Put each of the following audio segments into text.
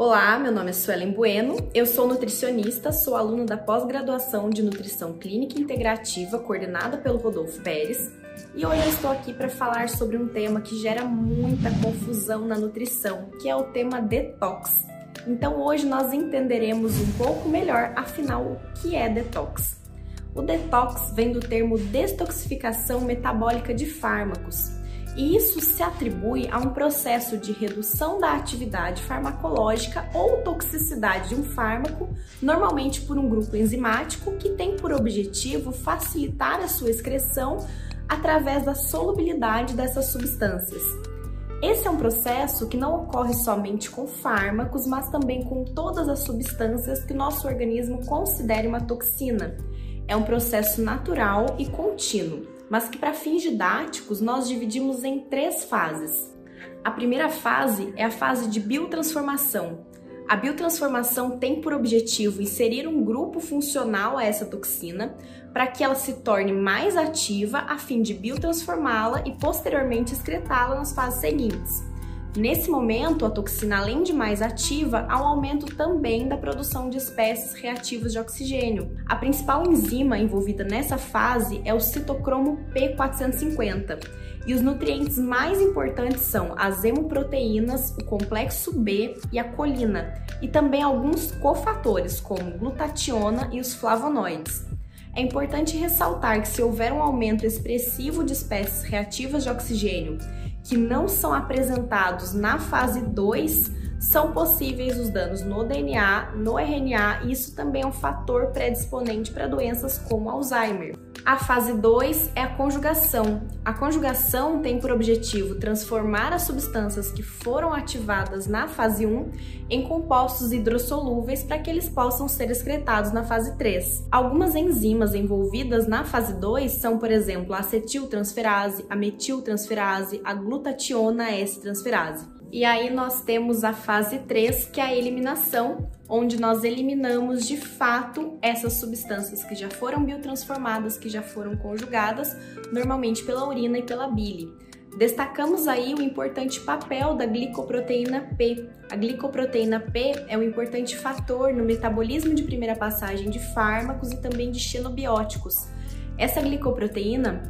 Olá, meu nome é Suelen Bueno, eu sou nutricionista, sou aluna da pós-graduação de Nutrição Clínica Integrativa, coordenada pelo Rodolfo Pérez, e hoje eu estou aqui para falar sobre um tema que gera muita confusão na nutrição, que é o tema detox. Então hoje nós entenderemos um pouco melhor, afinal, o que é detox. O detox vem do termo detoxificação metabólica de fármacos, e isso se atribui a um processo de redução da atividade farmacológica ou toxicidade de um fármaco, normalmente por um grupo enzimático que tem por objetivo facilitar a sua excreção através da solubilidade dessas substâncias. Esse é um processo que não ocorre somente com fármacos, mas também com todas as substâncias que nosso organismo considere uma toxina. É um processo natural e contínuo mas que para fins didáticos nós dividimos em três fases. A primeira fase é a fase de biotransformação. A biotransformação tem por objetivo inserir um grupo funcional a essa toxina para que ela se torne mais ativa a fim de biotransformá-la e posteriormente excretá-la nas fases seguintes. Nesse momento, a toxina, além de mais ativa, há um aumento também da produção de espécies reativas de oxigênio. A principal enzima envolvida nessa fase é o citocromo P450. E os nutrientes mais importantes são as hemoproteínas, o complexo B e a colina, e também alguns cofatores, como glutationa e os flavonoides. É importante ressaltar que se houver um aumento expressivo de espécies reativas de oxigênio que não são apresentados na fase 2, são possíveis os danos no DNA, no RNA, e isso também é um fator predisponente para doenças como Alzheimer. A fase 2 é a conjugação. A conjugação tem por objetivo transformar as substâncias que foram ativadas na fase 1 em compostos hidrossolúveis para que eles possam ser excretados na fase 3. Algumas enzimas envolvidas na fase 2 são, por exemplo, a acetiltransferase, a metiltransferase, a glutationa S-transferase. E aí nós temos a fase 3, que é a eliminação, onde nós eliminamos de fato essas substâncias que já foram biotransformadas, que já foram conjugadas, normalmente pela urina e pela bile. Destacamos aí o importante papel da glicoproteína P. A glicoproteína P é um importante fator no metabolismo de primeira passagem de fármacos e também de xenobióticos. Essa glicoproteína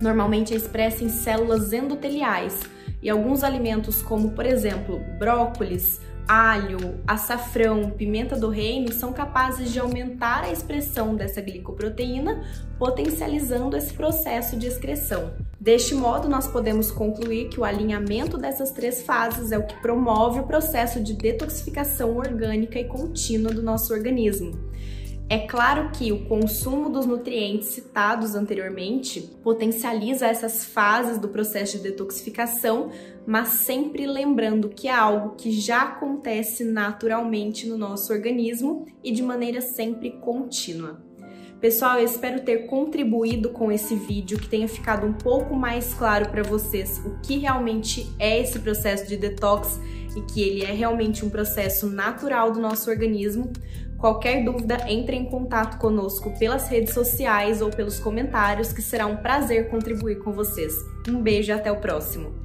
normalmente é expressa em células endoteliais, e alguns alimentos, como por exemplo brócolis, alho, açafrão, pimenta do reino, são capazes de aumentar a expressão dessa glicoproteína, potencializando esse processo de excreção. Deste modo, nós podemos concluir que o alinhamento dessas três fases é o que promove o processo de detoxificação orgânica e contínua do nosso organismo. É claro que o consumo dos nutrientes citados anteriormente potencializa essas fases do processo de detoxificação, mas sempre lembrando que é algo que já acontece naturalmente no nosso organismo e de maneira sempre contínua. Pessoal, eu espero ter contribuído com esse vídeo, que tenha ficado um pouco mais claro para vocês o que realmente é esse processo de detox e que ele é realmente um processo natural do nosso organismo. Qualquer dúvida, entre em contato conosco pelas redes sociais ou pelos comentários, que será um prazer contribuir com vocês. Um beijo e até o próximo!